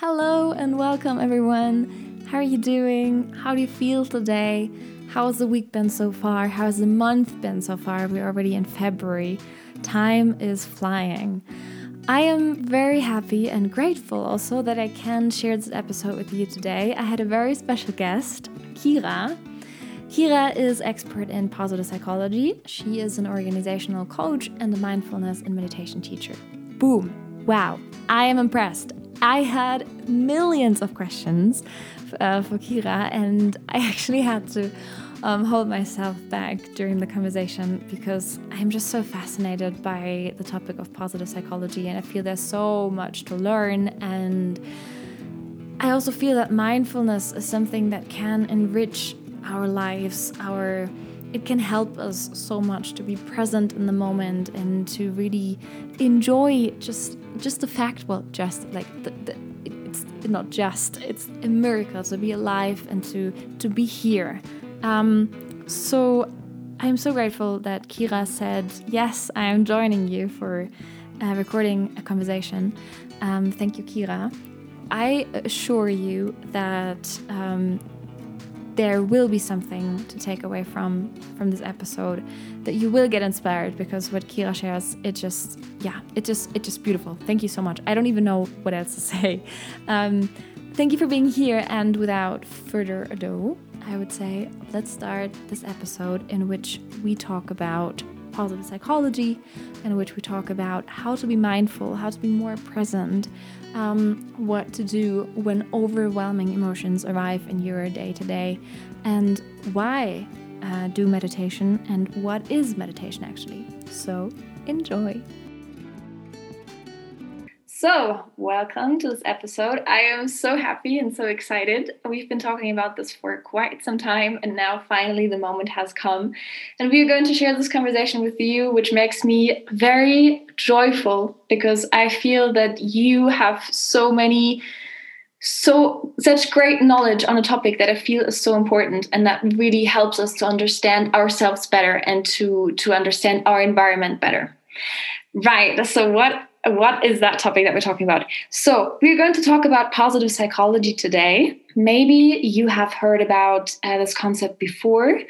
Hello and welcome, everyone. How are you doing? How do you feel today? How has the week been so far? How has the month been so far? We're already in February. Time is flying. I am very happy and grateful also that I can share this episode with you today. I had a very special guest, Kira. Kira is expert in positive psychology. She is an organizational coach and a mindfulness and meditation teacher. Boom. Wow. I am impressed. I had millions of questions uh, for Kira, and I actually had to um, hold myself back during the conversation because I'm just so fascinated by the topic of positive psychology, and I feel there's so much to learn. And I also feel that mindfulness is something that can enrich our lives, our it can help us so much to be present in the moment and to really enjoy just just the fact well just like the, the, it's not just it's a miracle to be alive and to to be here. Um, so i'm so grateful that kira said yes i am joining you for uh, recording a conversation. Um, thank you kira. I assure you that um, there will be something to take away from from this episode that you will get inspired because what Kira shares it just yeah it just it just beautiful. Thank you so much. I don't even know what else to say. Um, thank you for being here and without further ado I would say let's start this episode in which we talk about positive psychology in which we talk about how to be mindful how to be more present um, what to do when overwhelming emotions arrive in your day to day, and why uh, do meditation, and what is meditation actually. So, enjoy. So, welcome to this episode. I am so happy and so excited. We've been talking about this for quite some time, and now finally the moment has come. And we are going to share this conversation with you, which makes me very joyful because I feel that you have so many so such great knowledge on a topic that I feel is so important and that really helps us to understand ourselves better and to to understand our environment better. Right. So what what is that topic that we're talking about? So, we're going to talk about positive psychology today. Maybe you have heard about uh, this concept before.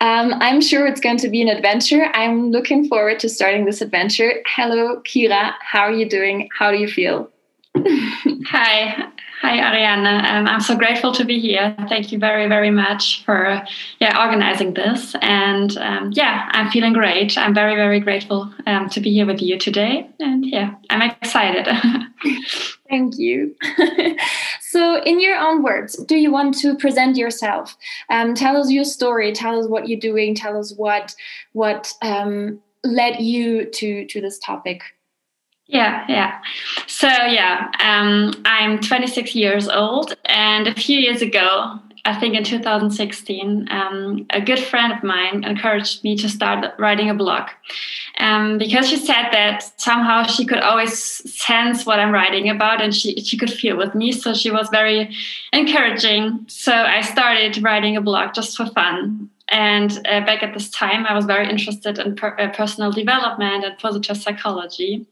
Um, I'm sure it's going to be an adventure. I'm looking forward to starting this adventure. Hello, Kira. How are you doing? How do you feel? Hi, Hi, Ariane. Um, I'm so grateful to be here. Thank you very, very much for yeah organizing this. And um, yeah, I'm feeling great. I'm very, very grateful um, to be here with you today. And yeah, I'm excited. Thank you. so, in your own words, do you want to present yourself? Um, tell us your story. Tell us what you're doing. Tell us what what um, led you to to this topic. Yeah, yeah. So yeah, um, I'm 26 years old, and a few years ago, I think in 2016, um, a good friend of mine encouraged me to start writing a blog um, because she said that somehow she could always sense what I'm writing about and she, she could feel with me. So she was very encouraging. So I started writing a blog just for fun. And uh, back at this time, I was very interested in per- uh, personal development and positive psychology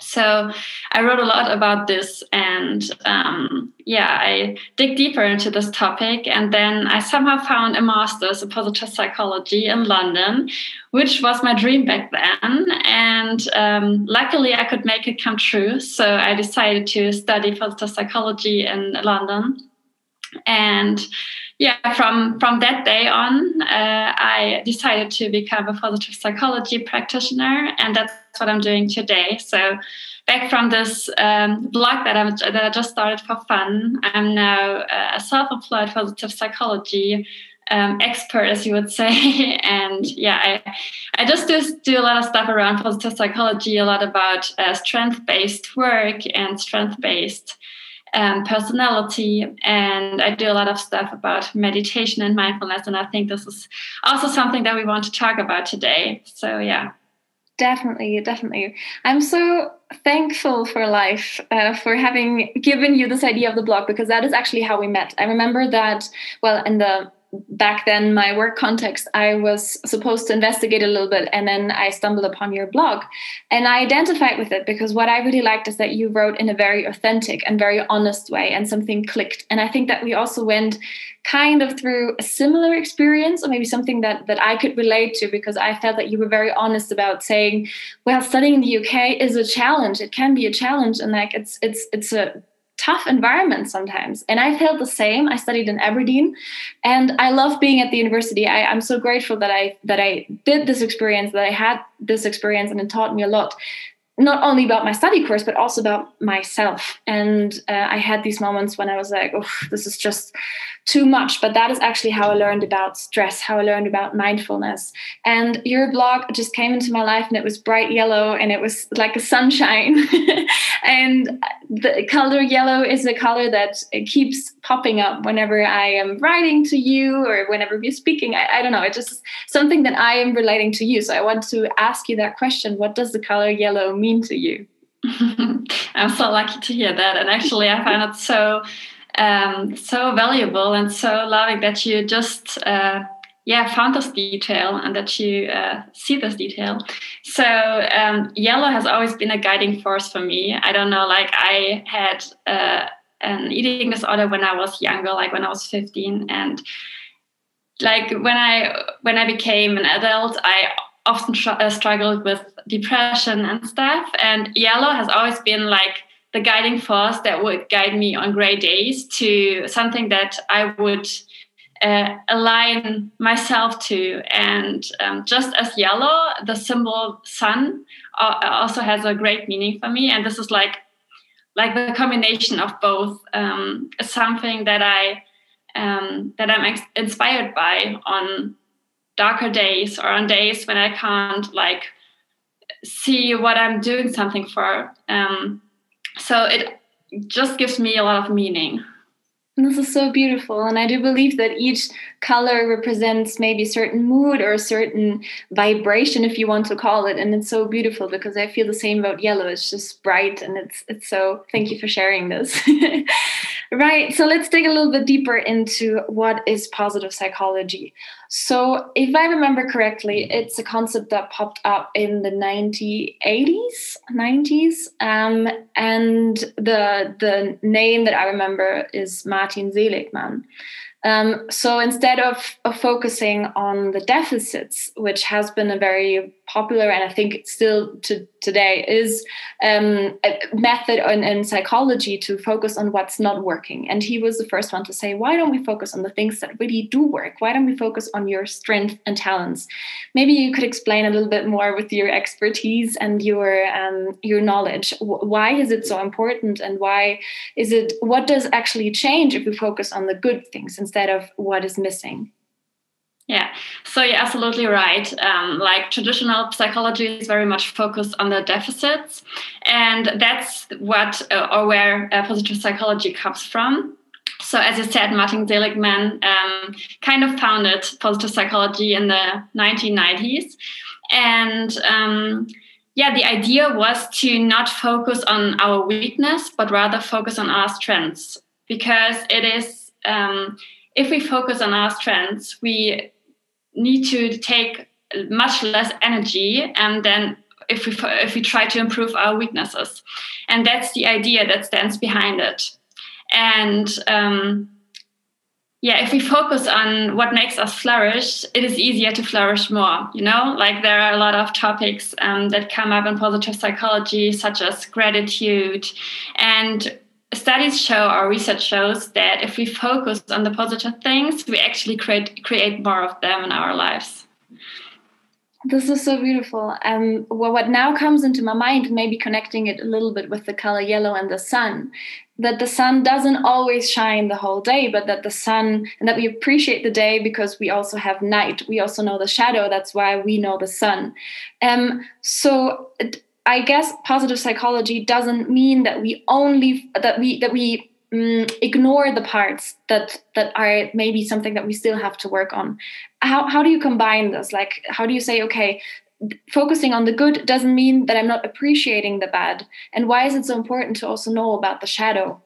so i wrote a lot about this and um, yeah i dig deeper into this topic. And then i somehow found a master's in positive psychology in london which was my dream back then. And um, luckily i could make it come true. So i decided to study positive psychology in london. And yeah from from that day on uh, i decided to become a positive psychology practitioner and that's what i'm doing today so back from this um, blog that, i that i just started for fun i'm now a self-employed positive psychology um, expert, as you would say. and yeah, I, I just do, do a lot of stuff around positive psychology, a lot about uh, strength based work and strength based um, personality. And I do a lot of stuff about meditation and mindfulness. And I think this is also something that we want to talk about today. So, yeah. Definitely, definitely. I'm so thankful for life uh, for having given you this idea of the blog because that is actually how we met. I remember that, well, in the back then my work context i was supposed to investigate a little bit and then i stumbled upon your blog. And i identified with it because what i really liked is that you wrote in a very authentic and very honest way and something clicked. And i think that we also went kind of through a similar experience or maybe something that that i could relate to because i felt that you were very honest about saying well studying in the uk is a challenge. It can be a challenge and like it's it's it's a tough environment sometimes. And I felt the same. I studied in Aberdeen and I love being at the university. I, am so grateful that I that I did this experience, that I had this experience and it taught me a lot. Not only about my study course, but also about myself. And uh, I had these moments when I was like, oh, this is just too much. But that is actually how I learned about stress, how I learned about mindfulness. And your blog just came into my life and it was bright yellow and it was like a sunshine. and the color yellow is a color that keeps popping up whenever I am writing to you or whenever we're speaking. I, I don't know. It's just something that I am relating to you. So I want to ask you that question. What does the color yellow mean to you? I'm so lucky to hear that. And actually, I find it so um, so valuable and so loving that you just uh, yeah found this detail and that you uh, see this detail so um, yellow has always been a guiding force for me i don't know like i had uh, an eating disorder when i was younger like when i was 15 and like when i when i became an adult i often tr- uh, struggled with depression and stuff and yellow has always been like the guiding force that would guide me on gray days to something that I would uh, align myself to. And um, just as yellow, the symbol sun uh, also has a great meaning for me. And this is like like the combination of both. Um, something that I um, that I'm ex- inspired by on darker days or on days when I can't like see what I'm doing something for. Um, so it just gives me a lot of meaning this is so beautiful. And I do believe that each color represents maybe a certain mood or a certain vibration, if you want to call it. And it's so beautiful because I feel the same about yellow. It's just bright and it's it's so thank you for sharing this. right. So let's dig a little bit deeper into what is positive psychology. So if I remember correctly, it's a concept that popped up in the 1980s, 90s. Um, and the the name that I remember is Martin Seligman. Um, so instead of, of, focusing on the deficits, which has been a very popular and I think still to today is um, a method in, in, psychology to focus on what's not working. And he was the first one to say, why don't we focus on the things that really do work? Why don't we focus on your strength and talents? Maybe you could explain a little bit more with your expertise and your um, your knowledge. Why is it so important, and why is it? What does actually change if we focus on the good things instead of what is missing? Yeah, so you're absolutely right. Um, like traditional psychology is very much focused on the deficits, and that's what uh, or where uh, positive psychology comes from. So, as you said, Martin Seligman um, kind of founded positive psychology in the 1990s, and um, yeah, the idea was to not focus on our weakness, but rather focus on our strengths, because it is um, if we focus on our strengths, we need to take much less energy and then if we if we try to improve our weaknesses. And that's the idea that stands behind it. And um, yeah if we focus on what makes us flourish it is easier to flourish more you know? Like there are a lot of topics um, that come up in positive psychology such as gratitude. And studies show or research shows that if we focus on the positive things we actually create create more of them in our lives. This is so beautiful. Um well, what now comes into my mind maybe connecting it a little bit with the color yellow and the sun that the sun doesn't always shine the whole day but that the sun and that we appreciate the day because we also have night. We also know the shadow. That's why we know the sun. Um so I guess positive psychology doesn't mean that we only that we that we um, ignore the parts that that are maybe something that we still have to work on. How how do you combine this? Like how do you say okay, focusing on the good doesn't mean that I'm not appreciating the bad. And why is it so important to also know about the shadow?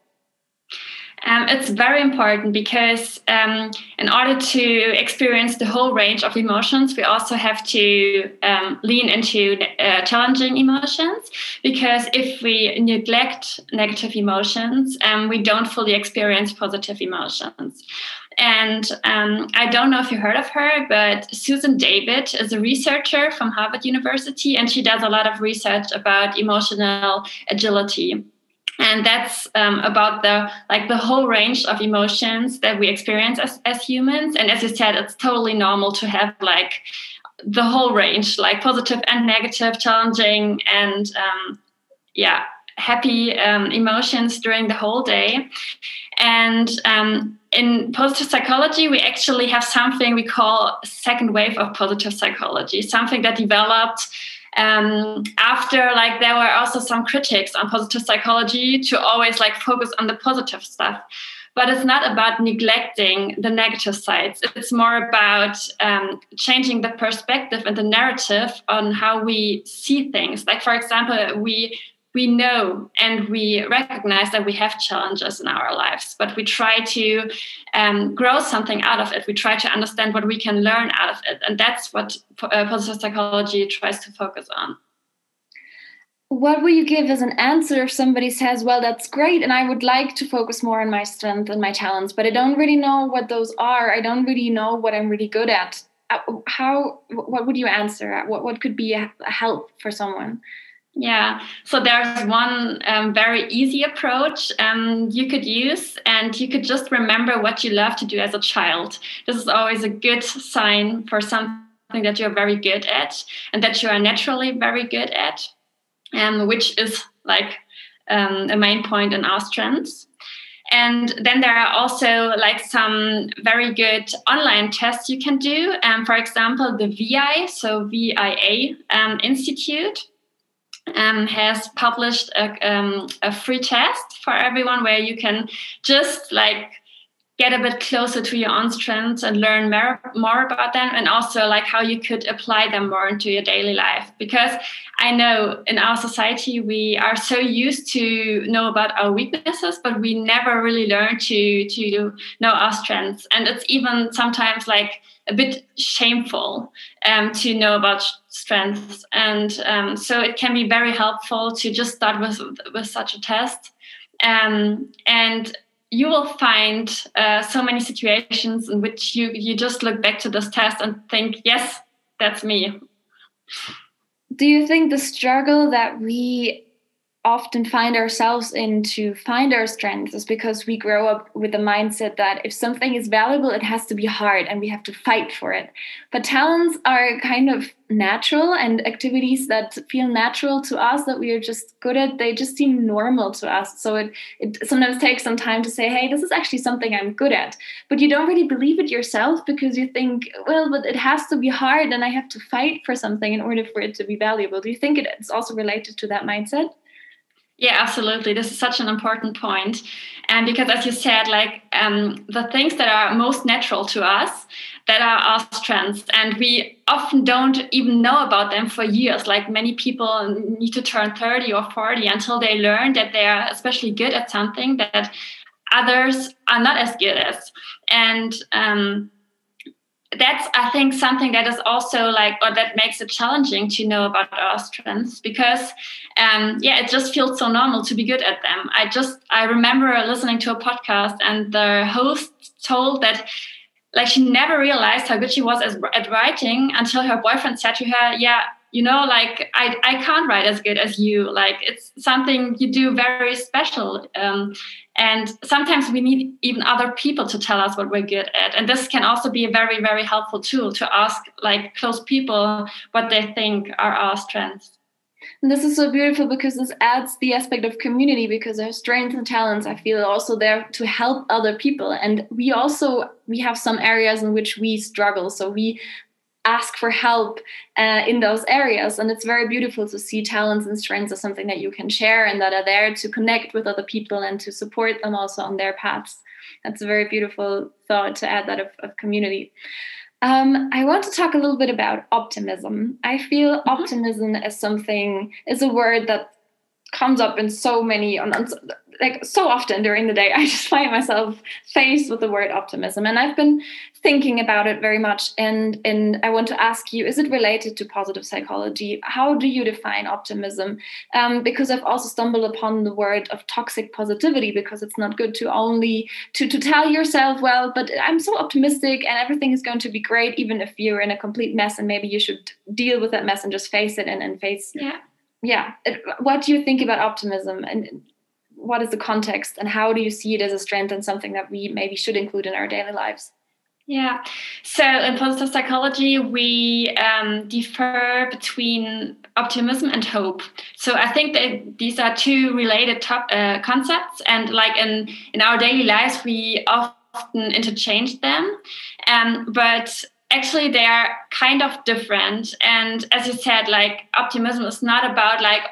Um, it's very important because um, in order to experience the whole range of emotions, we also have to um, lean into uh, challenging emotions. Because if we neglect negative emotions, um, we don't fully experience positive emotions. And um, I don't know if you heard of her, but Susan David is a researcher from Harvard University, and she does a lot of research about emotional agility and that's um, about the like the whole range of emotions that we experience as, as humans. And as you said it's totally normal to have like the whole range like positive and negative challenging and um, yeah happy um, emotions during the whole day. And um, in positive psychology, we actually have something we call second wave of positive psychology, something that developed um, after like there were also some critics on positive psychology to always like focus on the positive stuff. But it's not about neglecting the negative sides. It's more about um, changing the perspective and the narrative on how we see things. Like for example we we know and we recognize that we have challenges in our lives, but we try to um, grow something out of it. We try to understand what we can learn out of it. And that's what uh, positive psychology tries to focus on. What will you give as an answer if somebody says, Well, that's great, and I would like to focus more on my strength and my talents, but I don't really know what those are. I don't really know what I'm really good at. Uh, how, what would you answer? What, what could be a help for someone? Yeah, so there's one um, very easy approach um, you could use, and you could just remember what you love to do as a child. This is always a good sign for something that you're very good at and that you are naturally very good at, um, which is like um, a main point in our strengths. And then there are also like some very good online tests you can do. Um, for example, the VIA, so VIA um, Institute um, has published a, um, a free test for everyone where you can just like get a bit closer to your own strengths and learn more, more about them and also like how you could apply them more into your daily life. Because i know in our society we are so used to know about our weaknesses but we never really learn to to know our strengths. And it's even sometimes like a bit shameful um, to know about strengths. And um, so it can be very helpful to just start with with such a test. Um, and you will find uh, so many situations in which you you just look back to this test and think yes that's me. Do you think the struggle that we often find ourselves in to find our strengths is because we grow up with the mindset that if something is valuable, it has to be hard and we have to fight for it. But talents are kind of natural and activities that feel natural to us that we are just good at, they just seem normal to us. So it, it sometimes takes some time to say, hey, this is actually something I'm good at. But you don't really believe it yourself because you think, well, but it has to be hard and I have to fight for something in order for it to be valuable. Do you think it's also related to that mindset? Yeah, absolutely. This is such an important point. And because, as you said, like um, the things that are most natural to us, that are our strengths. And we often don't even know about them for years. Like many people need to turn 30 or 40 until they learn that they are especially good at something that others are not as good as. And um, that's i think something that is also like or that makes it challenging to know about our strengths because um, yeah it just feels so normal to be good at them. I just i remember listening to a podcast and the host told that like she never realized how good she was as, at writing until her boyfriend said to her yeah you know like i i can't write as good as you. Like it's something you do very special um, and sometimes we need even other people to tell us what we're good at. And this can also be a very very helpful tool to ask like close people what they think are our strengths. And this is so beautiful because this adds the aspect of community because our strengths and talents i feel also there to help other people. And we also we have some areas in which we struggle. So we ask for help uh, in those areas. And it's very beautiful to see talents and strengths as something that you can share and that are there to connect with other people and to support them also on their paths. That's a very beautiful thought to add that of, of community. Um, I want to talk a little bit about optimism. I feel mm-hmm. optimism is something is a word that comes up in so many on, on like so often during the day i just find myself faced with the word optimism. And i've been thinking about it very much. And and i want to ask you is it related to positive psychology? How do you define optimism? Um, because i've also stumbled upon the word of toxic positivity because it's not good to only to to tell yourself well but i'm so optimistic and everything is going to be great even if you're in a complete mess and maybe you should deal with that mess and just face it and, and face yeah. Yeah. What do you think about optimism? And what is the context and how do you see it as a strength and something that we maybe should include in our daily lives? Yeah. So in positive psychology we um, differ between optimism and hope. So i think that these are two related top, uh, concepts and like in in our daily lives we often interchange them. Um, but actually they are kind of different. And as you said like optimism is not about like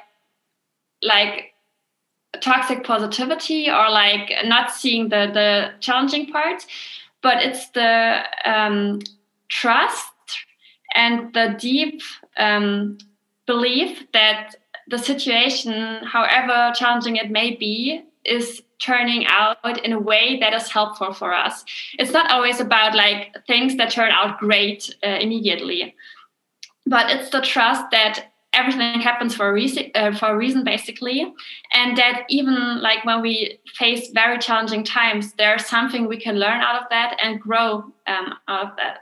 like toxic positivity or like not seeing the the challenging parts but it's the um, trust and the deep um, belief that the situation however challenging it may be is turning out in a way that is helpful for us. It's not always about like things that turn out great uh, immediately but it's the trust that everything happens for a reason uh, for a reason basically. And that even like when we face very challenging times there's something we can learn out of that and grow um, out of that.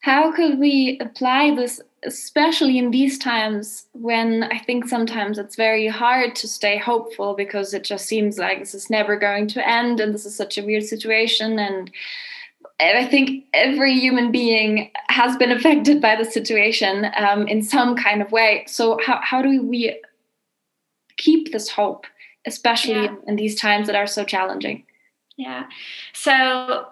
How could we apply this especially in these times when i think sometimes it's very hard to stay hopeful because it just seems like this is never going to end and this is such a weird situation and I think every human being has been affected by the situation um, in some kind of way. So how how do we keep this hope, especially yeah. in these times that are so challenging? Yeah. So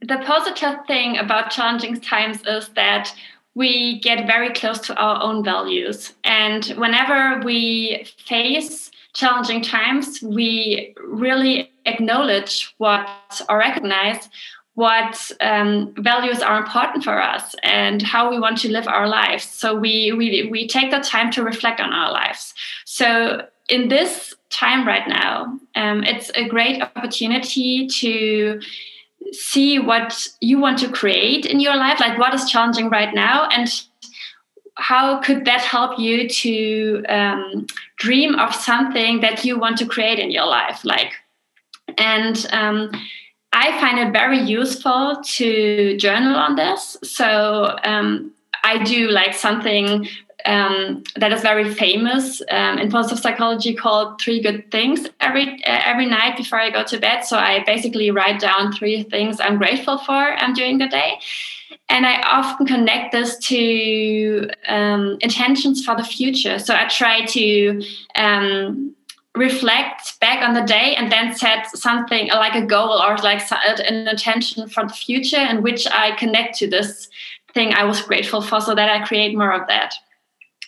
the positive thing about challenging times is that we get very close to our own values, and whenever we face challenging times, we really acknowledge what or recognize what um, values are important for us and how we want to live our lives. So we, we we take the time to reflect on our lives. So in this time right now, um, it's a great opportunity to see what you want to create in your life, like what is challenging right now, and how could that help you to um, dream of something that you want to create in your life, like and um, I find it very useful to journal on this. So um, I do like something um, that is very famous um, in positive psychology called three good things every uh, every night before I go to bed. So I basically write down three things I'm grateful for um, during the day. And I often connect this to um, intentions for the future. So I try to um, reflect back on the day and then set something like a goal or like an intention for the future in which I connect to this thing I was grateful for so that I create more of that.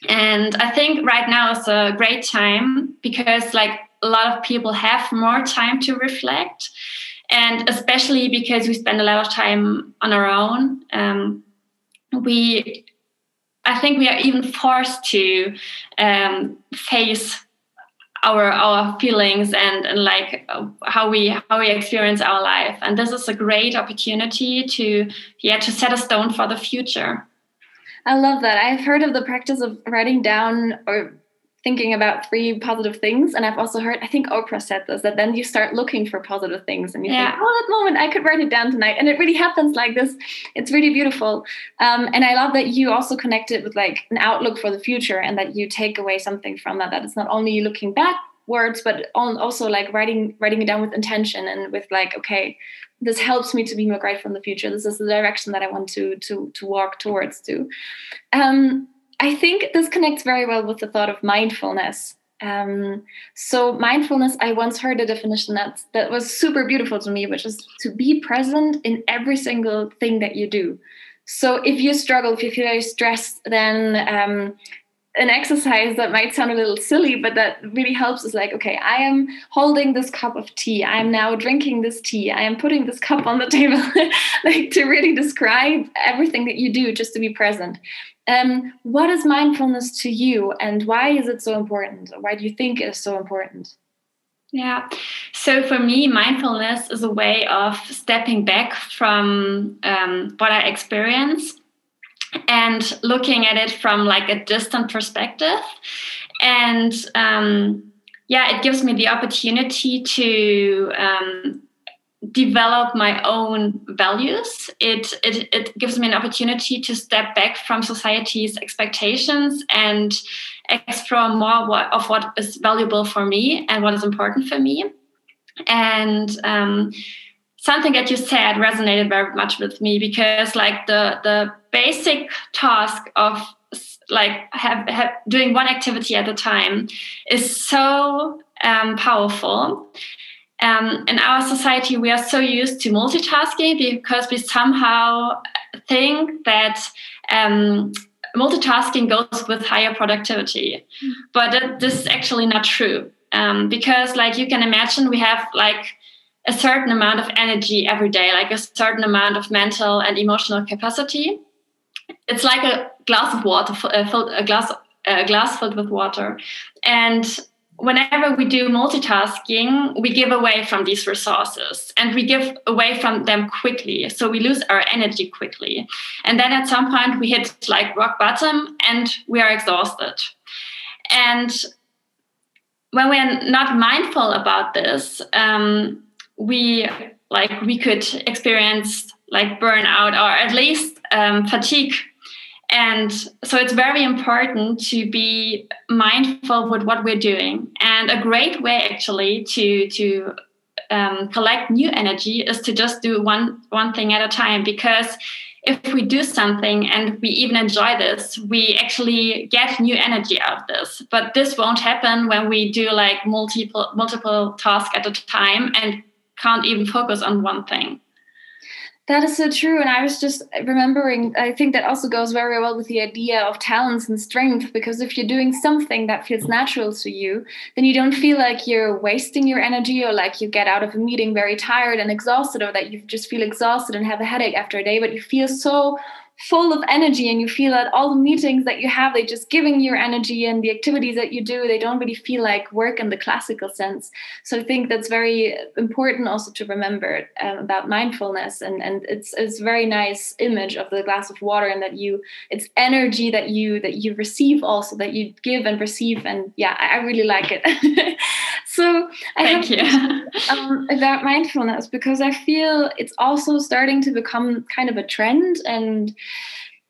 And I think right now is a great time because like a lot of people have more time to reflect and especially because we spend a lot of time on our own um, we i think we are even forced to um, face our our feelings and, and like uh, how we how we experience our life. And this is a great opportunity to yeah to set a stone for the future. I love that. I've heard of the practice of writing down or thinking about three positive things. And I've also heard, I think Oprah said this, that then you start looking for positive things and you yeah. think, oh, that moment, I could write it down tonight. And it really happens like this. It's really beautiful. Um, and I love that you also connect it with like an outlook for the future and that you take away something from that, that it's not only looking back words but also like writing writing it down with intention and with like okay this helps me to be more grateful in the future this is the direction that i want to to to walk towards to um I think this connects very well with the thought of mindfulness. Um, so mindfulness, I once heard a definition that that was super beautiful to me, which is to be present in every single thing that you do. So if you struggle, if you feel very stressed, then um, an exercise that might sound a little silly, but that really helps is like, okay, I am holding this cup of tea. I am now drinking this tea. I am putting this cup on the table, like to really describe everything that you do just to be present. Um, what is mindfulness to you, and why is it so important? Why do you think it is so important? Yeah. So for me, mindfulness is a way of stepping back from um, what I experience and looking at it from like a distant perspective. And um, yeah, it gives me the opportunity to um, develop my own values. It, it it gives me an opportunity to step back from society's expectations and explore more what, of what is valuable for me and what is important for me. And um, something that you said resonated very much with me because, like the the basic task of like have, have doing one activity at a time is so um, powerful. Um, in our society, we are so used to multitasking because we somehow think that um, multitasking goes with higher productivity mm. but this is actually not true um, because like you can imagine we have like a certain amount of energy every day like a certain amount of mental and emotional capacity it's like a glass of water uh, a glass a glass filled with water and whenever we do multitasking, we give away from these resources and we give away from them quickly. So we lose our energy quickly. And then at some point we hit like rock bottom and we are exhausted. And when we're not mindful about this, um, we like we could experience like burnout or at least um, fatigue. And so it's very important to be mindful with what we're doing. And a great way actually to to um, collect new energy is to just do one one thing at a time. Because if we do something and we even enjoy this we actually get new energy out of this. But this won't happen when we do like multiple multiple tasks at a time and can't even focus on one thing that is so true. And I was just remembering, I think that also goes very well with the idea of talents and strength, because if you're doing something that feels natural to you, then you don't feel like you're wasting your energy or like you get out of a meeting very tired and exhausted, or that you just feel exhausted and have a headache after a day, but you feel so full of energy and you feel that all the meetings that you have they're just giving your energy and the activities that you do they don't really feel like work in the classical sense. So i think that's very important also to remember um, about mindfulness and and it's it's a very nice image of the glass of water and that you it's energy that you that you receive also that you give and receive and yeah i, I really like it. So I thank you. um, about mindfulness because i feel it's also starting to become kind of a trend and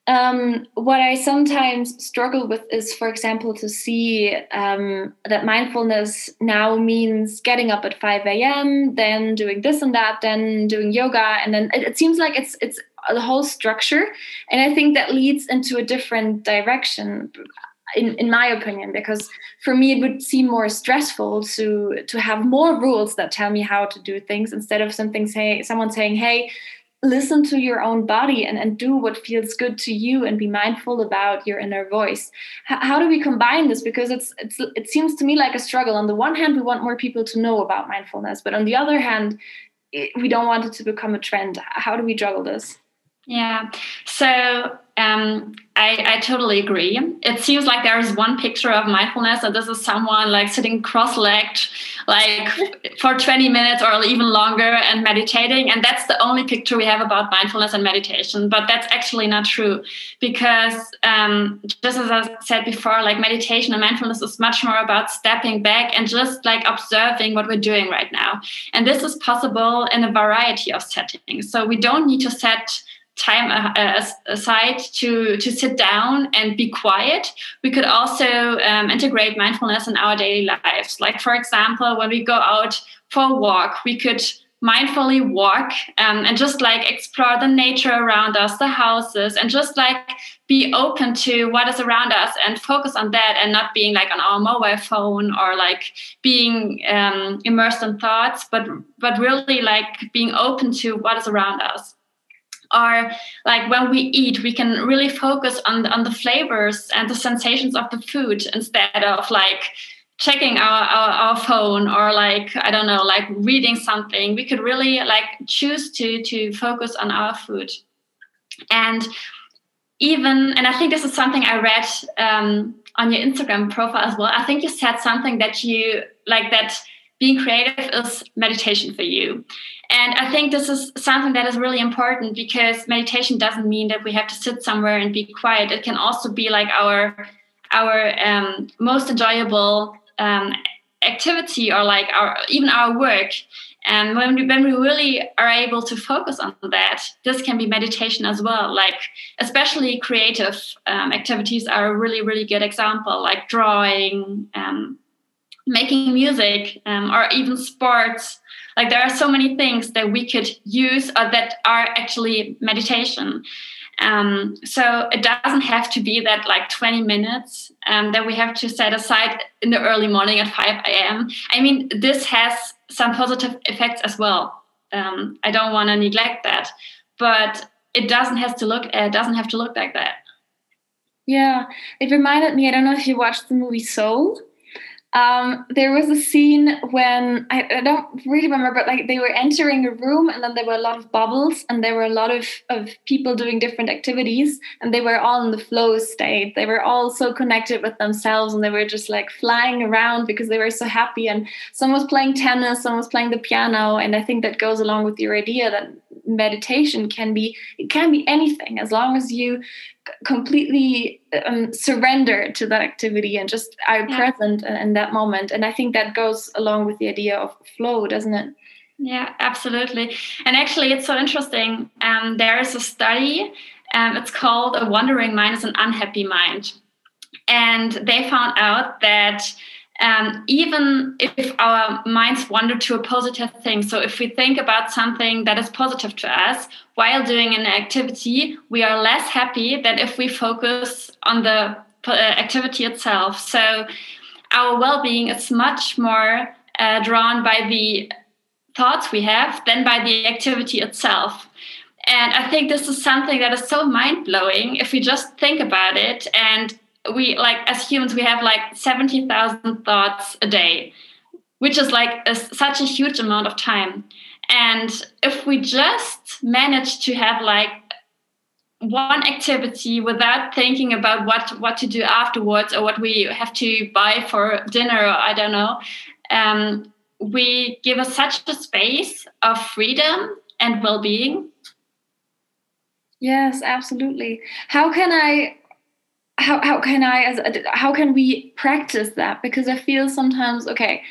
um, what I sometimes struggle with is, for example, to see um, that mindfulness now means getting up at 5 a.m., then doing this and that, then doing yoga, and then it, it seems like it's it's the whole structure, and I think that leads into a different direction. In, in my opinion, because for me it would seem more stressful to to have more rules that tell me how to do things instead of something say someone saying, "Hey, listen to your own body and, and do what feels good to you and be mindful about your inner voice. H- how do we combine this? Because it's, it's it seems to me like a struggle. On the one hand we want more people to know about mindfulness but on the other hand it, we don't want it to become a trend. How do we juggle this? Yeah. So um, I, I totally agree. It seems like there is one picture of mindfulness, and this is someone like sitting cross-legged, like for 20 minutes or even longer, and meditating. And that's the only picture we have about mindfulness and meditation. But that's actually not true, because um, just as I said before, like meditation and mindfulness is much more about stepping back and just like observing what we're doing right now. And this is possible in a variety of settings. So we don't need to set time aside to to sit down and be quiet. We could also um, integrate mindfulness in our daily lives. Like for example when we go out for a walk we could mindfully walk um, and just like explore the nature around us the houses and just like be open to what is around us and focus on that and not being like on our mobile phone or like being um, immersed in thoughts but but really like being open to what is around us or like when we eat we can really focus on on the flavors and the sensations of the food instead of like checking our, our, our phone or like i don't know like reading something. We could really like choose to to focus on our food. And even and i think this is something i read um, on your instagram profile as well. I think you said something that you like that being creative is meditation for you. And i think this is something that is really important because meditation doesn't mean that we have to sit somewhere and be quiet. It can also be like our our um, most enjoyable um, activity or like our even our work. And when we, when we really are able to focus on that this can be meditation as well. Like especially creative um, activities are a really really good example like drawing um, making music um, or even sports like there are so many things that we could use or that are actually meditation um, so it doesn't have to be that like 20 minutes um, that we have to set aside in the early morning at 5 a.m. I mean, this has some positive effects as well. Um, I don't want to neglect that, but it doesn't have to look. It doesn't have to look like that. Yeah, it reminded me. I don't know if you watched the movie Soul. Um, there was a scene when I, I, don't really remember, but like they were entering a room and then there were a lot of bubbles and there were a lot of, of people doing different activities and they were all in the flow state. They were all so connected with themselves and they were just like flying around because they were so happy. And someone was playing tennis, someone was playing the piano. And I think that goes along with your idea that meditation can be, it can be anything as long as you completely um, surrender to that activity and just are yeah. present in, in that moment. And I think that goes along with the idea of flow, doesn't it? Yeah, absolutely. And actually, it's so interesting. Um, there is a study, um, it's called A Wandering Mind is an Unhappy Mind. And they found out that um, even if our minds wander to a positive thing, so if we think about something that is positive to us while doing an activity, we are less happy than if we focus on the uh, activity itself. So our well being is much more uh, drawn by the thoughts we have than by the activity itself. And I think this is something that is so mind blowing if we just think about it and we like as humans we have like 70,000 thoughts a day which is like a, such a huge amount of time. And if we just manage to have like one activity without thinking about what what to do afterwards or what we have to buy for dinner or i don't know um, we give us such a space of freedom and well-being. Yes absolutely. How can i how how can I as how can we practice that? Because I feel sometimes okay,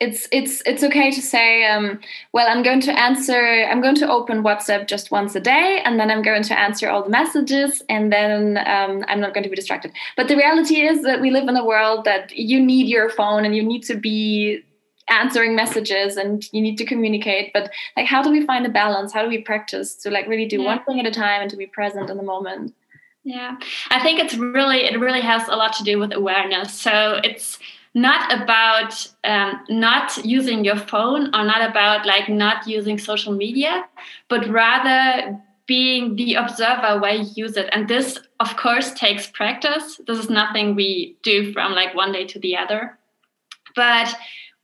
it's it's it's okay to say um, well i'm going to answer i'm going to open whatsapp just once a day and then i'm going to answer all the messages and then um, i'm not going to be distracted but the reality is that we live in a world that you need your phone and you need to be answering messages and you need to communicate but like how do we find a balance how do we practice to like really do yeah. one thing at a time and to be present in the moment yeah, I think it's really it really has a lot to do with awareness. So it's not about um, not using your phone or not about like not using social media, but rather being the observer where you use it. And this, of course, takes practice. This is nothing we do from like one day to the other, but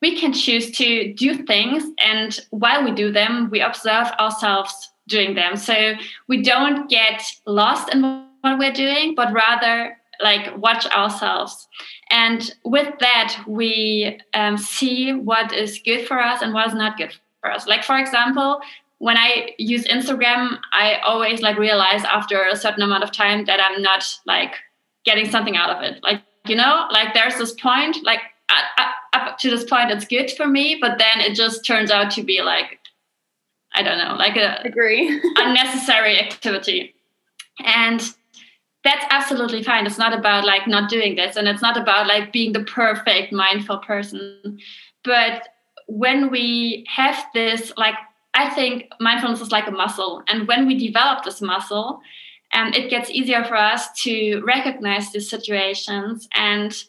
we can choose to do things, and while we do them, we observe ourselves doing them. So we don't get lost in what we're doing, but rather like watch ourselves. And with that, we um, see what is good for us and what is not good for us. Like, for example, when I use Instagram, I always like realize after a certain amount of time that I'm not like getting something out of it. Like, you know, like there's this point, like up to this point, it's good for me, but then it just turns out to be like, I don't know, like a agree unnecessary activity. And that's absolutely fine. It's not about like not doing this and it's not about like being the perfect mindful person. But when we have this like i think mindfulness is like a muscle and when we develop this muscle um, it gets easier for us to recognize these situations and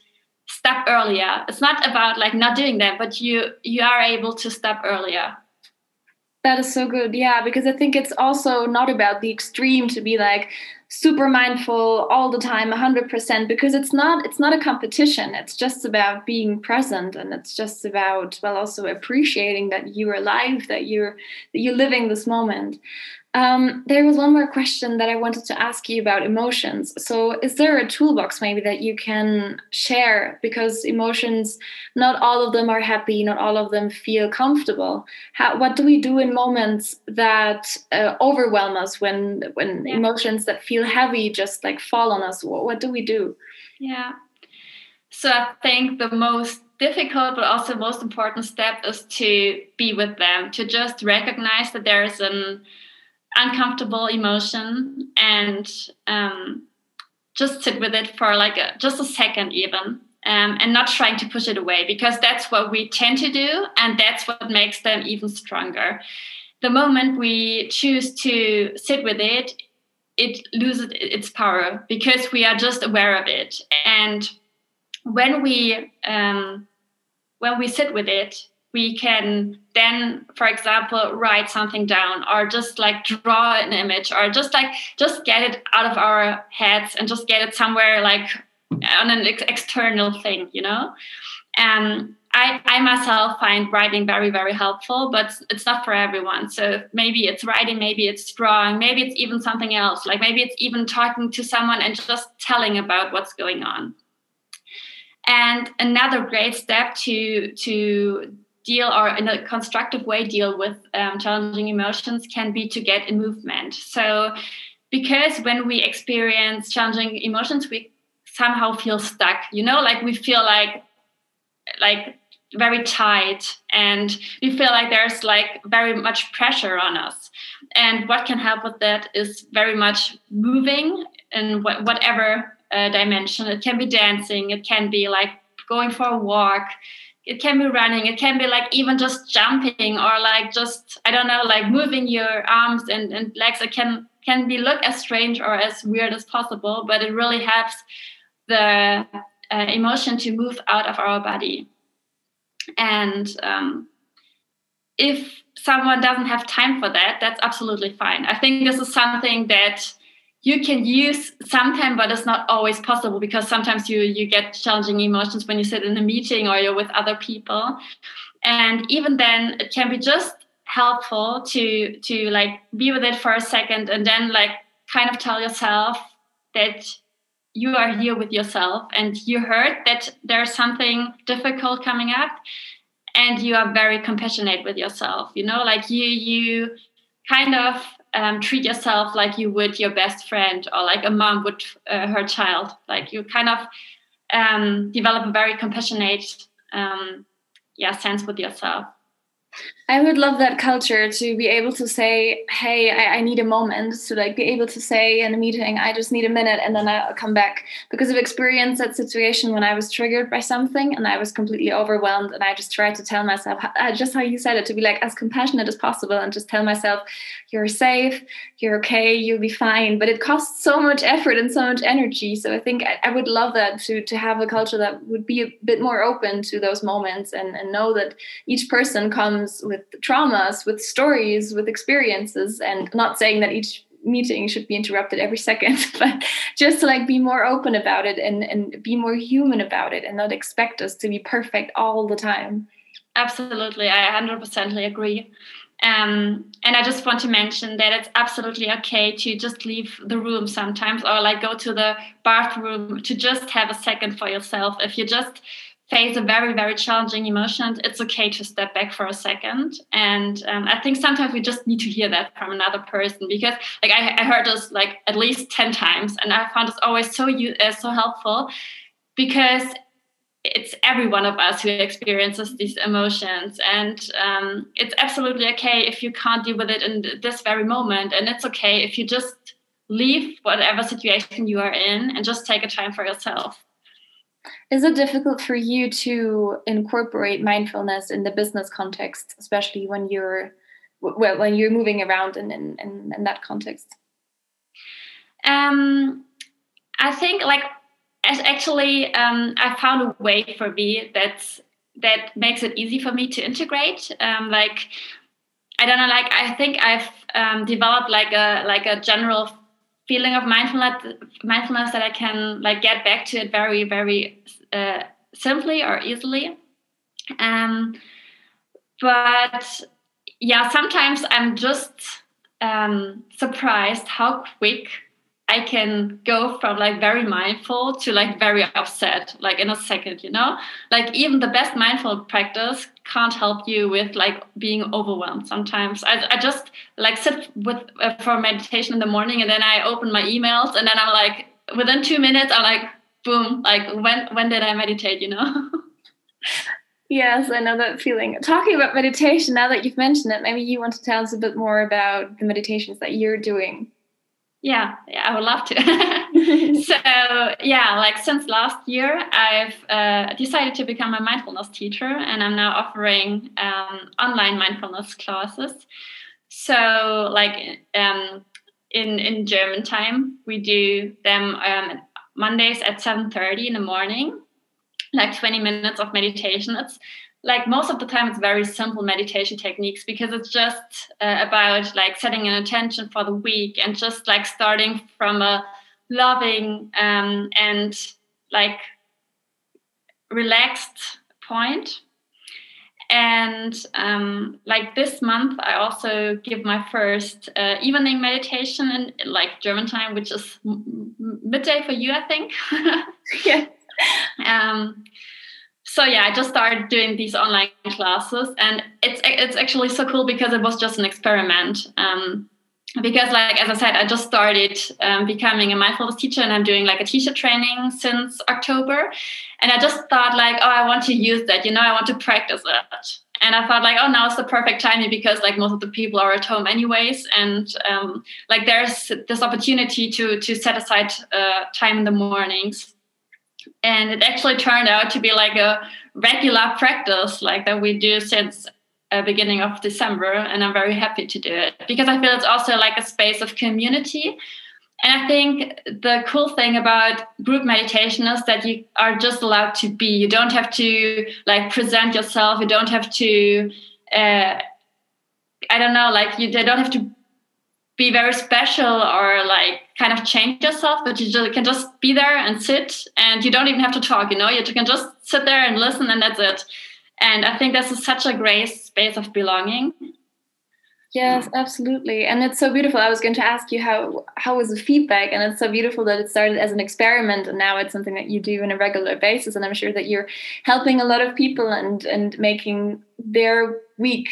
stop earlier. It's not about like not doing that but you you are able to stop earlier that is so good. Yeah because i think it's also not about the extreme to be like super mindful all the time 100% because it's not it's not a competition. It's just about being present and it's just about well also appreciating that you're alive that you're that you're living this moment Um, there was one more question that I wanted to ask you about emotions. So, is there a toolbox maybe that you can share? Because emotions, not all of them are happy, not all of them feel comfortable. How, what do we do in moments that uh, overwhelm us when when yeah. emotions that feel heavy just like fall on us? What, what do we do? Yeah. So I think the most difficult but also most important step is to be with them, to just recognize that there is an uncomfortable emotion and um, just sit with it for like a, just a second even um, and not trying to push it away because that's what we tend to do and that's what makes them even stronger. The moment we choose to sit with it it loses its power because we are just aware of it. And when we um, when we sit with it we can then for example write something down or just like draw an image or just like just get it out of our heads and just get it somewhere like on an ex- external thing you know? And I, I myself find writing very very helpful but it's not for everyone. So maybe it's writing maybe it's drawing maybe it's even something else like maybe it's even talking to someone and just telling about what's going on. And another great step to to deal or in a constructive way deal with um, challenging emotions can be to get in movement. So because when we experience challenging emotions we somehow feel stuck you know? Like we feel like like very tight and we feel like there's like very much pressure on us. And what can help with that is very much moving in wh- whatever uh, dimension. It can be dancing it can be like going for a walk it can be running it can be like even just jumping or like just i don't know like moving your arms and, and legs. It can can be look as strange or as weird as possible but it really helps the uh, emotion to move out of our body. And um, if someone doesn't have time for that that's absolutely fine. I think this is something that you can use sometimes but it's not always possible because sometimes you you get challenging emotions when you sit in a meeting or you're with other people. And even then it can be just helpful to to like be with it for a second and then like kind of tell yourself that you are here with yourself and you heard that there's something difficult coming up and you are very compassionate with yourself you know? Like you you kind of um, treat yourself like you would your best friend or like a mom would uh, her child. Like you kind of um, develop a very compassionate um, yeah sense with yourself. I would love that culture to be able to say, "Hey, I, I, need a moment." To like be able to say in a meeting, "I just need a minute," and then I'll come back because I've experienced that situation when I was triggered by something and I was completely overwhelmed, and I just tried to tell myself, uh, just how you said it, to be like as compassionate as possible, and just tell myself, "You're safe, you're okay, you'll be fine." But it costs so much effort and so much energy. So I think I, I would love that to to have a culture that would be a bit more open to those moments and and know that each person comes with traumas, with stories, with experiences, and not saying that each meeting should be interrupted every second, but just to like be more open about it and, and be more human about it and not expect us to be perfect all the time. Absolutely, I 100% agree. Um, and I just want to mention that it's absolutely okay to just leave the room sometimes or like go to the bathroom to just have a second for yourself. If you just face a very very challenging emotion it's okay to step back for a second. And um, i think sometimes we just need to hear that from another person because like i, I heard this like at least 10 times and i found this always so uh, so helpful because it's every one of us who experiences these emotions and um, it's absolutely okay if you can't deal with it in this very moment and it's okay if you just leave whatever situation you are in and just take a time for yourself is it difficult for you to incorporate mindfulness in the business context, especially when you're well when you're moving around in in, in, that context? Um, I think like as actually um, I found a way for me that that makes it easy for me to integrate. Um, like I don't know, like I think I've um, developed like a like a general feeling of mindfulness mindfulness that I can like get back to it very very uh, simply or easily. Um, but yeah, sometimes I'm just um, surprised how quick I can go from like very mindful to like very upset, like in a second, you know? Like even the best mindful practice can't help you with like being overwhelmed sometimes. I, I just like sit with uh, for meditation in the morning and then I open my emails and then I'm like, within two minutes, I'm like, boom, like when, when did I meditate, you know? Yes, I know that feeling. Talking about meditation, now that you've mentioned it, maybe you want to tell us a bit more about the meditations that you're doing. Yeah, yeah, I would love to. so, yeah, like since last year, I've uh, decided to become a mindfulness teacher, and I'm now offering um, online mindfulness classes. So, like um, in in German time, we do them um, Mondays at seven thirty in the morning, like twenty minutes of meditation. It's like most of the time it's very simple meditation techniques because it's just uh, about like setting an intention for the week and just like starting from a loving um, and like relaxed point and um, like this month i also give my first uh, evening meditation in like german time which is midday for you i think. Yeah. Um, so yeah i just started doing these online classes. And it's it's actually so cool because it was just an experiment. Um, because like as i said i just started um, becoming a mindfulness teacher and i'm doing like a teacher training since october. And i just thought like oh i want to use that you know i want to practice it and i thought like oh now is the perfect timing because like most of the people are at home anyways. And um, like there's this opportunity to to set aside uh, time in the mornings. And it actually turned out to be like a regular practice like that we do since uh, beginning of december and i'm very happy to do it because i feel it's also like a space of community. And i think the cool thing about group meditation is that you are just allowed to be. You don't have to like present yourself. You don't have to uh, i don't know like you they don't have to be very special or like kind of change yourself, but you just, can just be there and sit and you don't even have to talk, you know, you can just sit there and listen and that's it. And I think this is such a great space of belonging. Yes, absolutely. And it's so beautiful. I was going to ask you how how was the feedback and it's so beautiful that it started as an experiment and now it's something that you do on a regular basis and I'm sure that you're helping a lot of people and and making their week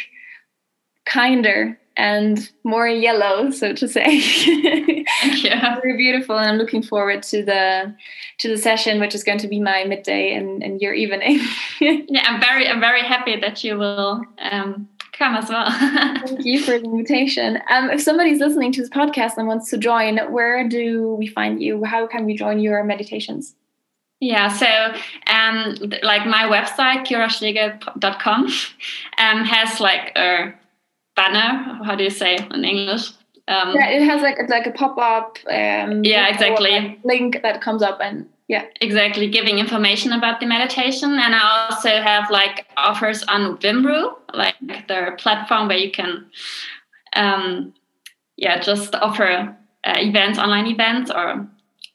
kinder and more yellow, so to say. yeah. Very beautiful, and I'm looking forward to the to the session, which is going to be my midday and, and your evening. yeah, I'm very I'm very happy that you will um, come as well. Thank you for the invitation. Um, if somebody's listening to this podcast and wants to join, where do we find you? How can we join your meditations? Yeah, so um, like my website, kiraschlegel.com, um, has like a banner. How do you say in English? Um, yeah, it has like like a pop up. Um, yeah, exactly. Link that comes up and yeah, exactly. Giving information about the meditation, and I also have like offers on Vimru, like the platform where you can, um, yeah, just offer uh, events, online events, or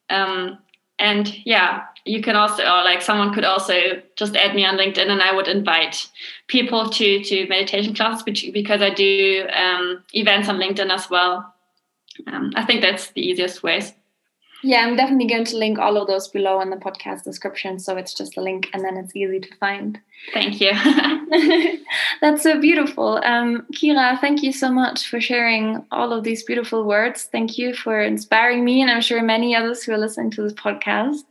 um, and yeah, you can also or like someone could also just add me on linkedin and i would invite people to to meditation classes because i do um, events on linkedin as well. Um, i think that's the easiest ways yeah, I'm definitely going to link all of those below in the podcast description. So it's just a link and then it's easy to find. Thank you. That's so beautiful. Um, Kira, thank you so much for sharing all of these beautiful words. Thank you for inspiring me, and I'm sure many others who are listening to this podcast.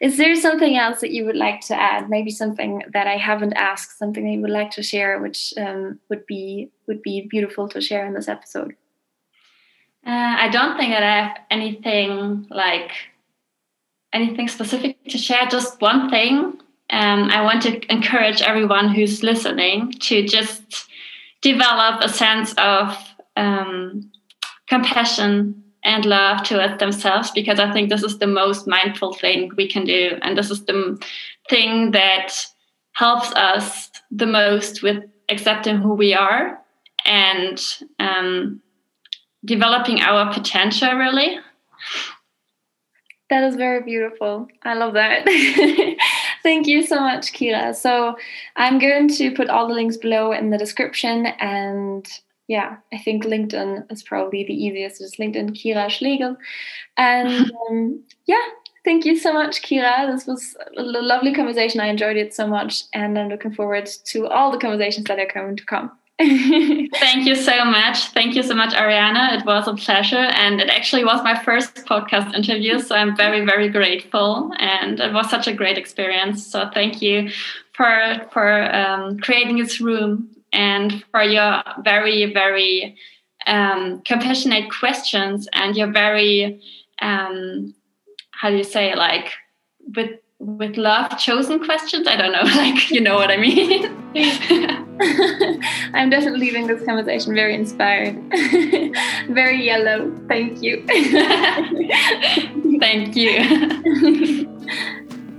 Is there something else that you would like to add? Maybe something that I haven't asked, something that you would like to share, which um, would be would be beautiful to share in this episode? Uh, I don't think that I have anything like anything specific to share. Just one thing. Um, I want to encourage everyone who's listening to just develop a sense of um, compassion and love towards themselves because I think this is the most mindful thing we can do. And this is the thing that helps us the most with accepting who we are and um, developing our potential really that is very beautiful i love that thank you so much kira so i'm going to put all the links below in the description and yeah, I think LinkedIn is probably the easiest. Just LinkedIn Kira Schlegel. And um, yeah, thank you so much, Kira. This was a lovely conversation. I enjoyed it so much. And I'm looking forward to all the conversations that are going to come. Thank you so much. Thank you so much, Ariana. It was a pleasure. And it actually was my first podcast interview. So I'm very, very grateful. And it was such a great experience. So thank you for, for um, creating this room and for your very, very um, compassionate questions and your very, um, how do you say, like, with with love chosen questions? I don't know like you know what i mean? I'm definitely leaving this conversation very inspired. Very yellow. Thank you. Thank you.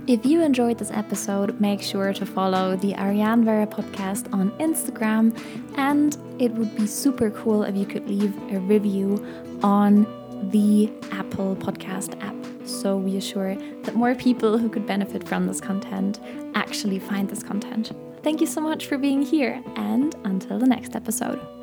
If you enjoyed this episode, make sure to follow the Ariane Vera podcast on Instagram, and it would be super cool if you could leave a review on the Apple Podcast app so we assure that more people who could benefit from this content actually find this content. Thank you so much for being here, and until the next episode.